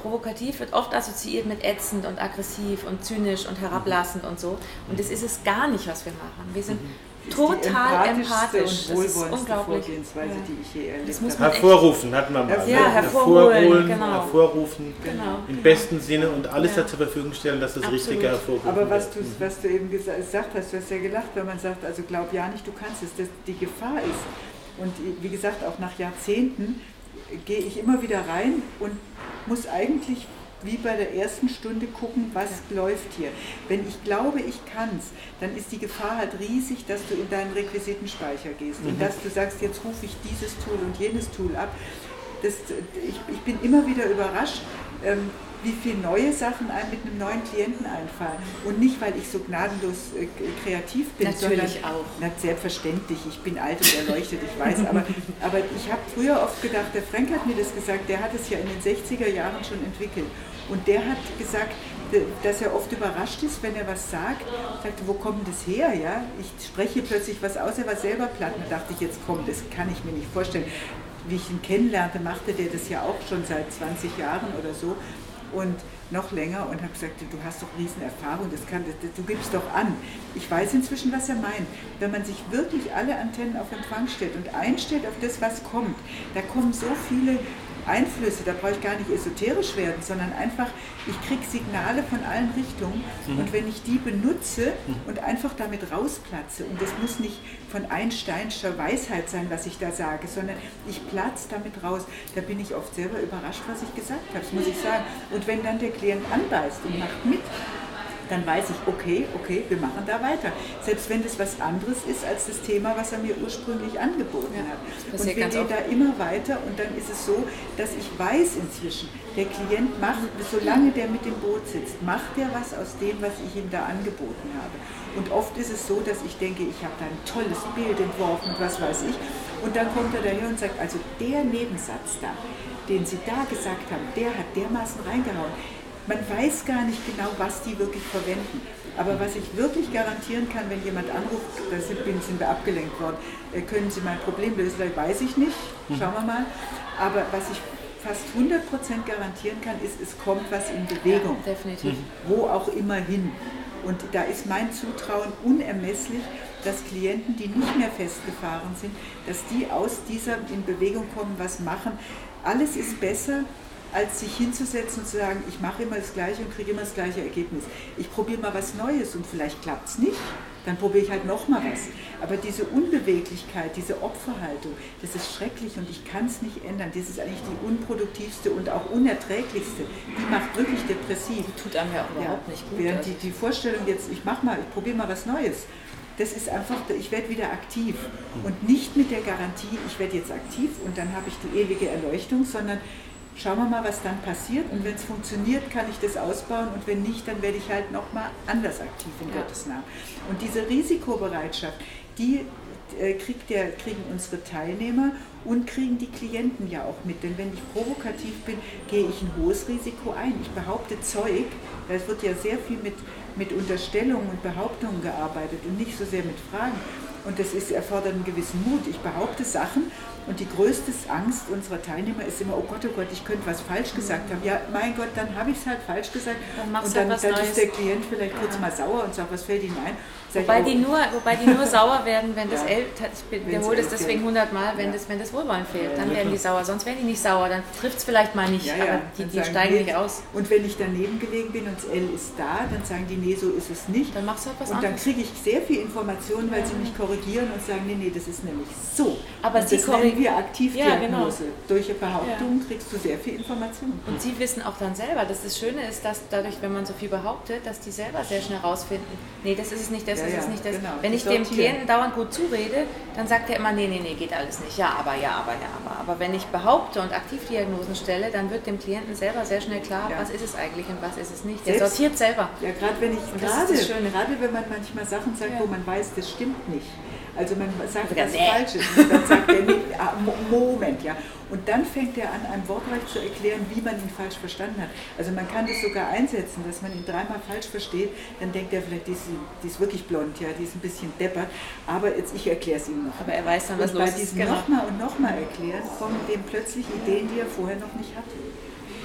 Provokativ wird oft assoziiert mit ätzend und aggressiv und zynisch und herablassend und so. Und das ist es gar nicht, was wir machen. Wir sind mhm. total empathisch. Das ist unglaublich. Vorgehensweise, ja. die ich hier erlebt habe. Hervorrufen hat man mal. Ja, hervorholen, genau. hervorrufen, genau. im besten Sinne und alles ja. zur Verfügung stellen, dass das Absolut. Richtige hervorrufen Aber was du, was du eben gesagt hast, du hast ja gelacht, wenn man sagt, also glaub ja nicht, du kannst es. Das, die Gefahr ist, und wie gesagt, auch nach Jahrzehnten gehe ich immer wieder rein und muss eigentlich wie bei der ersten Stunde gucken, was ja. läuft hier. Wenn ich glaube, ich kann es, dann ist die Gefahr halt riesig, dass du in deinen Requisitenspeicher gehst mhm. und dass du sagst, jetzt rufe ich dieses Tool und jenes Tool ab. Das, ich, ich bin immer wieder überrascht, ähm, wie viele neue Sachen einem mit einem neuen Klienten einfallen. Und nicht, weil ich so gnadenlos äh, kreativ bin, Natürlich sondern auch. Na, selbstverständlich, ich bin alt und erleuchtet, ich weiß, aber, [LAUGHS] aber ich habe früher oft gedacht, der Frank hat mir das gesagt, der hat es ja in den 60er Jahren schon entwickelt. Und der hat gesagt, dass er oft überrascht ist, wenn er was sagt. Sagte, wo kommt das her? Ja? Ich spreche plötzlich was aus, er war selber platt. Und dachte ich, jetzt kommt, das kann ich mir nicht vorstellen. Wie ich ihn kennenlernte, machte der das ja auch schon seit 20 Jahren oder so. Und noch länger und habe gesagt, du hast doch Riesenerfahrung, das kann, das, du gibst doch an. Ich weiß inzwischen, was er meint. Wenn man sich wirklich alle Antennen auf Empfang stellt und einstellt auf das, was kommt, da kommen so viele Einflüsse, da brauche ich gar nicht esoterisch werden, sondern einfach, ich kriege Signale von allen Richtungen mhm. und wenn ich die benutze und einfach damit rausplatze, und das muss nicht von Einsteinscher Weisheit sein, was ich da sage, sondern ich platze damit raus, da bin ich oft selber überrascht, was ich gesagt habe, das muss ich sagen. Und wenn dann der Klient anbeißt und macht mit, dann weiß ich, okay, okay, wir machen da weiter. Selbst wenn das was anderes ist als das Thema, was er mir ursprünglich angeboten ja, hat. Und wir gehen da immer weiter und dann ist es so, dass ich weiß inzwischen, der Klient macht, solange der mit dem Boot sitzt, macht er was aus dem, was ich ihm da angeboten habe. Und oft ist es so, dass ich denke, ich habe da ein tolles Bild entworfen und was weiß ich. Und dann kommt er daher und sagt, also der Nebensatz da, den Sie da gesagt haben, der hat dermaßen reingehauen man weiß gar nicht genau, was die wirklich verwenden. Aber was ich wirklich garantieren kann, wenn jemand anruft, da sind, sind wir abgelenkt worden, äh, können Sie mein Problem lösen, weiß ich nicht, mhm. schauen wir mal. Aber was ich fast 100% garantieren kann, ist, es kommt was in Bewegung. Ja, definitiv. Wo auch immer hin. Und da ist mein Zutrauen unermesslich, dass Klienten, die nicht mehr festgefahren sind, dass die aus dieser in Bewegung kommen, was machen. Alles ist besser, als sich hinzusetzen und zu sagen, ich mache immer das Gleiche und kriege immer das gleiche Ergebnis. Ich probiere mal was Neues und vielleicht klappt es nicht, dann probiere ich halt nochmal was. Aber diese Unbeweglichkeit, diese Opferhaltung, das ist schrecklich und ich kann es nicht ändern. Das ist eigentlich die unproduktivste und auch unerträglichste. Die macht wirklich depressiv. Die tut einem ja auch überhaupt ja, nicht gut. Während die, die Vorstellung jetzt, ich mache mal, ich probiere mal was Neues, das ist einfach, ich werde wieder aktiv. Und nicht mit der Garantie, ich werde jetzt aktiv und dann habe ich die ewige Erleuchtung, sondern schauen wir mal, was dann passiert. Und wenn es funktioniert, kann ich das ausbauen. Und wenn nicht, dann werde ich halt nochmal anders aktiv in ja. Gottes Namen. Und diese Risikobereitschaft, die äh, kriegt der, kriegen unsere Teilnehmer und kriegen die Klienten ja auch mit. Denn wenn ich provokativ bin, gehe ich ein hohes Risiko ein. Ich behaupte Zeug, es wird ja sehr viel mit, mit Unterstellungen und Behauptungen gearbeitet und nicht so sehr mit Fragen. Und das ist, erfordert einen gewissen Mut. Ich behaupte Sachen und die größte Angst unserer Teilnehmer ist immer, oh Gott, oh Gott, ich könnte was falsch gesagt haben. Ja, mein Gott, dann habe ich es halt falsch gesagt. Dann und dann, halt dann ist der Klient vielleicht kurz mal sauer und sagt, was fällt Ihnen ein? Wobei, die nur, wobei die nur sauer werden, wenn das ja. Ich wiederhole das deswegen hundertmal, wenn, das, wenn das Wohlwollen fehlt, dann werden die sauer. Sonst werden die nicht sauer, dann trifft es vielleicht mal nicht, aber die, die steigen nicht aus. Und wenn ich daneben gelegen bin und das L ist da, dann sagen die, nee, so ist es nicht. Dann machst du halt was Und dann kriege ich sehr viel Informationen, weil sie mich korrigieren und sagen, nee, nee, das ist nämlich so. Aber und sie das nennen wir Aktivdiagnose. Ja, genau. Durch Behauptungen kriegst du sehr viel Informationen. Und sie wissen auch dann selber, dass das Schöne ist, dass dadurch, wenn man so viel behauptet, dass die selber sehr schnell rausfinden, nee, das ist es nicht, das ist es nicht, das. Genau. Wenn ich dem Klienten dauernd gut zurede, dann sagt er immer, nee, nee, nee, geht alles nicht. Ja, aber, ja, aber, ja, aber. Aber wenn ich behaupte und Aktivdiagnosen stelle, dann wird dem Klienten selber sehr schnell klar, ja. was ist es eigentlich und was ist es nicht. Der Selbst, sortiert selber. Ja, gerade wenn ich, gerade, gerade wenn man manchmal Sachen sagt, ja. wo man weiß, das stimmt nicht also man sagt was nee. Falsches dann sagt er, nee, ah, Moment, ja. Und dann fängt er an, einem wortreich zu erklären, wie man ihn falsch verstanden hat. Also man kann das sogar einsetzen, dass man ihn dreimal falsch versteht, dann denkt er vielleicht, die ist, die ist wirklich blond, ja, die ist ein bisschen deppert, aber jetzt ich erkläre es ihm noch. Aber er weiß dann, was und los bei diesem genau. nochmal und nochmal erklären, kommen dem plötzlich Ideen, die er vorher noch nicht hatte.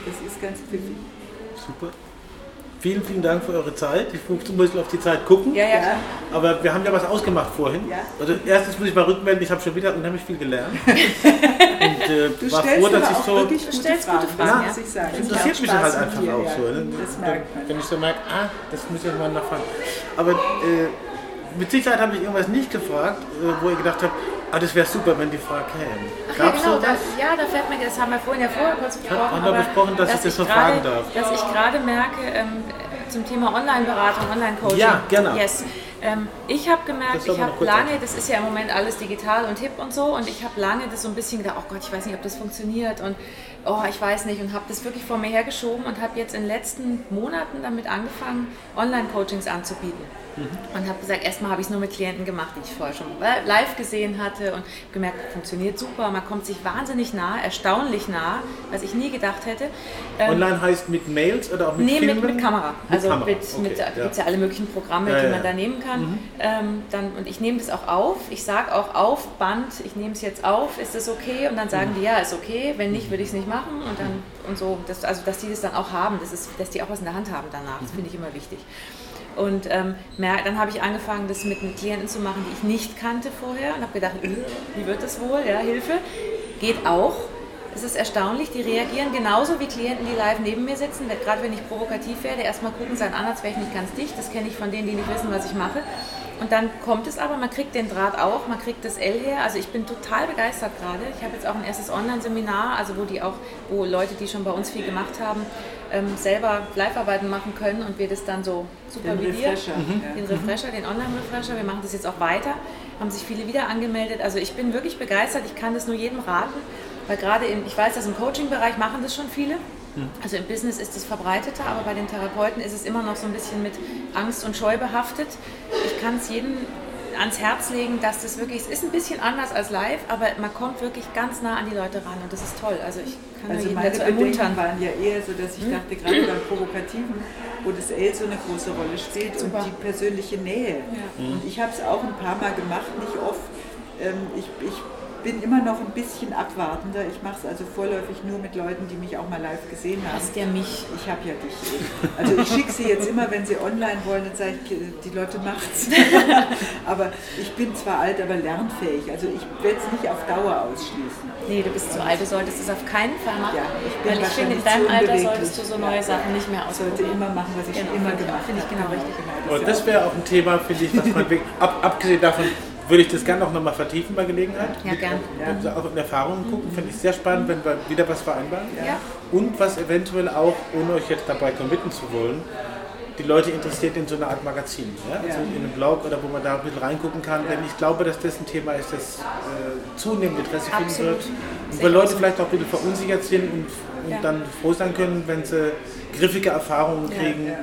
Das ist ganz pfiffig. Super. Vielen, vielen Dank für eure Zeit. Ich muss ein bisschen auf die Zeit gucken. Ja, ja, Aber wir haben ja was ausgemacht vorhin. Ja. Also erstens muss ich mal rückmelden, ich habe schon wieder unheimlich viel gelernt. [LAUGHS] Und äh, du war froh, dass ich so... Du stellst gute Fragen, ja, ich sagen. Das interessiert mich halt einfach dir, auch so. Ne? Das merkt man. Wenn ich so merke, ah, das muss ich mal nachfragen. Aber äh, mit Sicherheit habe ich irgendwas nicht gefragt, äh, wo ihr gedacht habt, Ah, das wäre super, wenn die Frage käme. Ach ja, genau. Das, ja, da fällt mir, das haben wir vorhin ja vorher kurz besprochen. Haben wir besprochen, dass, dass ich das so fragen darf. Dass ich gerade merke, ähm, zum Thema Online-Beratung, Online-Coaching. Ja, genau. Yes Ähm, ich habe gemerkt, ich habe lange, das ist ja im Moment alles digital und hip und so, und ich habe lange das so ein bisschen gedacht, oh Gott, ich weiß nicht, ob das funktioniert und oh, ich weiß nicht, und habe das wirklich vor mir hergeschoben und habe jetzt in den letzten Monaten damit angefangen, Online-Coachings anzubieten. Und habe gesagt, erstmal habe ich es nur mit Klienten gemacht, die ich vorher schon live gesehen hatte und gemerkt, funktioniert super, man kommt sich wahnsinnig nah, erstaunlich nah, was ich nie gedacht hätte. Ähm, Online heißt mit Mails oder auch mit nee, Filmen? Mit, mit Kamera. Mit also Kamera. Mit, okay, mit, ja. gibt es ja alle möglichen Programme, ja, die man da nehmen kann. Mhm. Ähm, dann, und ich nehme das auch auf. Ich sage auch auf Band, ich nehme es jetzt auf, ist das okay? Und dann sagen mhm. die, ja, ist okay. Wenn nicht, würde ich es nicht machen. Und dann und so, das, also dass die das dann auch haben, das ist, dass die auch was in der Hand haben danach. Das mhm. finde ich immer wichtig. Und ähm, dann habe ich angefangen, das mit Klienten zu machen, die ich nicht kannte vorher und habe gedacht, äh, wie wird das wohl? Ja, Hilfe. Geht auch. Es ist erstaunlich, die reagieren genauso wie Klienten, die live neben mir sitzen. Gerade wenn ich provokativ werde, erstmal gucken, sein Ansatz wäre ich nicht ganz dicht. Das kenne ich von denen, die nicht wissen, was ich mache. Und dann kommt es aber, man kriegt den Draht auch, man kriegt das L her. Also ich bin total begeistert gerade. Ich habe jetzt auch ein erstes Online-Seminar, also wo die auch, wo Leute, die schon bei uns viel gemacht haben, ähm, selber Live-Arbeiten machen können und wir das dann so supervidieren. Den Refresher, mhm. den, Refresher den Online-Refresher. Wir machen das jetzt auch weiter. Haben sich viele wieder angemeldet. Also ich bin wirklich begeistert. Ich kann das nur jedem raten, weil gerade in, ich weiß, dass im Coaching-Bereich machen das schon viele. Also im Business ist es verbreiteter, aber bei den Therapeuten ist es immer noch so ein bisschen mit Angst und Scheu behaftet. Ich kann es jedem ans Herz legen, dass das wirklich, es ist ein bisschen anders als live, aber man kommt wirklich ganz nah an die Leute ran und das ist toll. Also ich kann also jeden dazu ermuntern. waren ja eher so, dass ich hm? dachte, gerade beim Provokativen, wo das L so eine große Rolle spielt und die persönliche Nähe. Ja. Und ich habe es auch ein paar Mal gemacht, nicht oft. Ähm, ich, ich bin immer noch ein bisschen abwartender. Ich mache es also vorläufig nur mit Leuten, die mich auch mal live gesehen haben. Hast ja mich. Ich habe ja dich. Also ich schicke sie jetzt immer, wenn sie online wollen, dann sage ich, die Leute macht's. [LAUGHS] aber ich bin zwar alt, aber lernfähig. Also ich werde es nicht auf Dauer ausschließen. Nee, du bist zu alt, du solltest es auf keinen Fall machen. Ja, ich bin weil ich finde, in deinem Alter solltest du so neue ja, Sachen nicht mehr ausprobieren. Ich sollte immer machen, was ich genau, schon immer gemacht habe. Finde ich genau, genau richtig. Genau. Und das wäre auch ein Thema, finde ich, was man [LAUGHS] ab, abgesehen davon, würde ich das gerne auch nochmal vertiefen bei Gelegenheit. Ja, gerne. Ja. Auch in Erfahrungen gucken, finde ich sehr spannend, wenn wir wieder was vereinbaren. Ja. Und was eventuell auch, ohne euch jetzt dabei committen zu wollen, die Leute interessiert in so eine Art Magazin, ja? also in einem Blog oder wo man da ein bisschen reingucken kann. Denn ich glaube, dass das ein Thema ist, das äh, zunehmend Interesse finden wird. Und weil Leute vielleicht auch ein bisschen verunsichert sind und, und dann froh sein können, wenn sie griffige Erfahrungen kriegen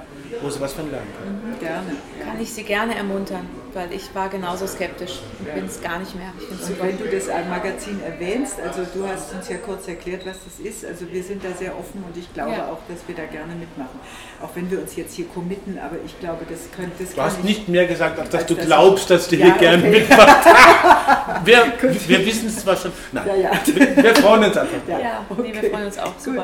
wo sie was von lernen können. Mhm, gerne. Kann ich Sie gerne ermuntern, weil ich war genauso skeptisch und ja. bin es gar nicht mehr. und super. wenn du das Magazin erwähnst, also du hast uns ja kurz erklärt, was das ist, also wir sind da sehr offen und ich glaube ja. auch, dass wir da gerne mitmachen. Auch wenn wir uns jetzt hier committen, aber ich glaube, das könnte... Das du hast nicht mehr gesagt, als dass als du das glaubst, dass du ja, hier okay. gerne mitmachst. [LAUGHS] wir, wir wissen es zwar schon. Nein, wir, wir, freuen uns einfach. Ja, okay. nee, wir freuen uns auch. Super.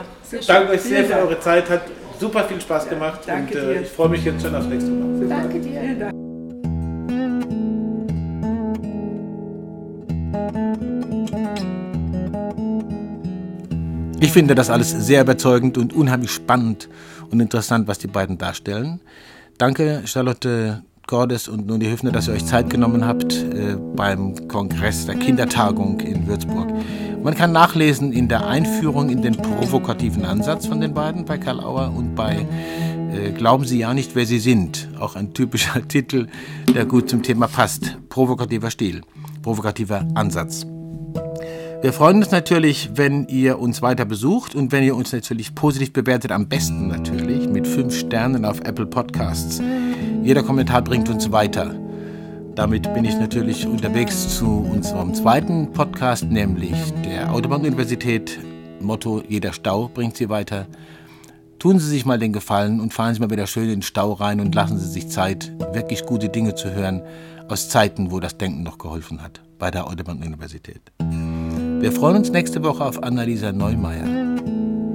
Danke euch sehr für eure Zeit. Hat super viel Spaß gemacht ja, und äh, ich freue mich jetzt schon aufs nächste Mal. Danke dir. Ich finde das alles sehr überzeugend und unheimlich spannend und interessant, was die beiden darstellen. Danke, Charlotte Gordes und Nuni Hüfner, dass ihr euch Zeit genommen habt äh, beim Kongress der Kindertagung in Würzburg. Man kann nachlesen in der Einführung in den provokativen Ansatz von den beiden bei Karl Auer und bei äh, Glauben Sie ja nicht, wer Sie sind. Auch ein typischer [LAUGHS] Titel, der gut zum Thema passt. Provokativer Stil, provokativer Ansatz. Wir freuen uns natürlich, wenn ihr uns weiter besucht und wenn ihr uns natürlich positiv bewertet, am besten natürlich mit fünf Sternen auf Apple Podcasts. Jeder Kommentar bringt uns weiter. Damit bin ich natürlich unterwegs zu unserem zweiten Podcast, nämlich der Autobahn-Universität. Motto: Jeder Stau bringt Sie weiter. Tun Sie sich mal den Gefallen und fahren Sie mal wieder schön in den Stau rein und lassen Sie sich Zeit, wirklich gute Dinge zu hören aus Zeiten, wo das Denken noch geholfen hat, bei der Autobahn-Universität. Wir freuen uns nächste Woche auf Annalisa Neumeier,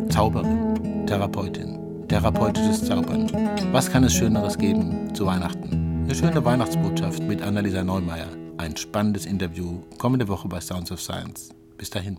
Zauberin, Therapeutin, therapeutisches Zaubern. Was kann es Schöneres geben zu Weihnachten? Eine schöne Weihnachtsbotschaft mit Annalisa Neumeier. Ein spannendes Interview kommende Woche bei Sounds of Science. Bis dahin.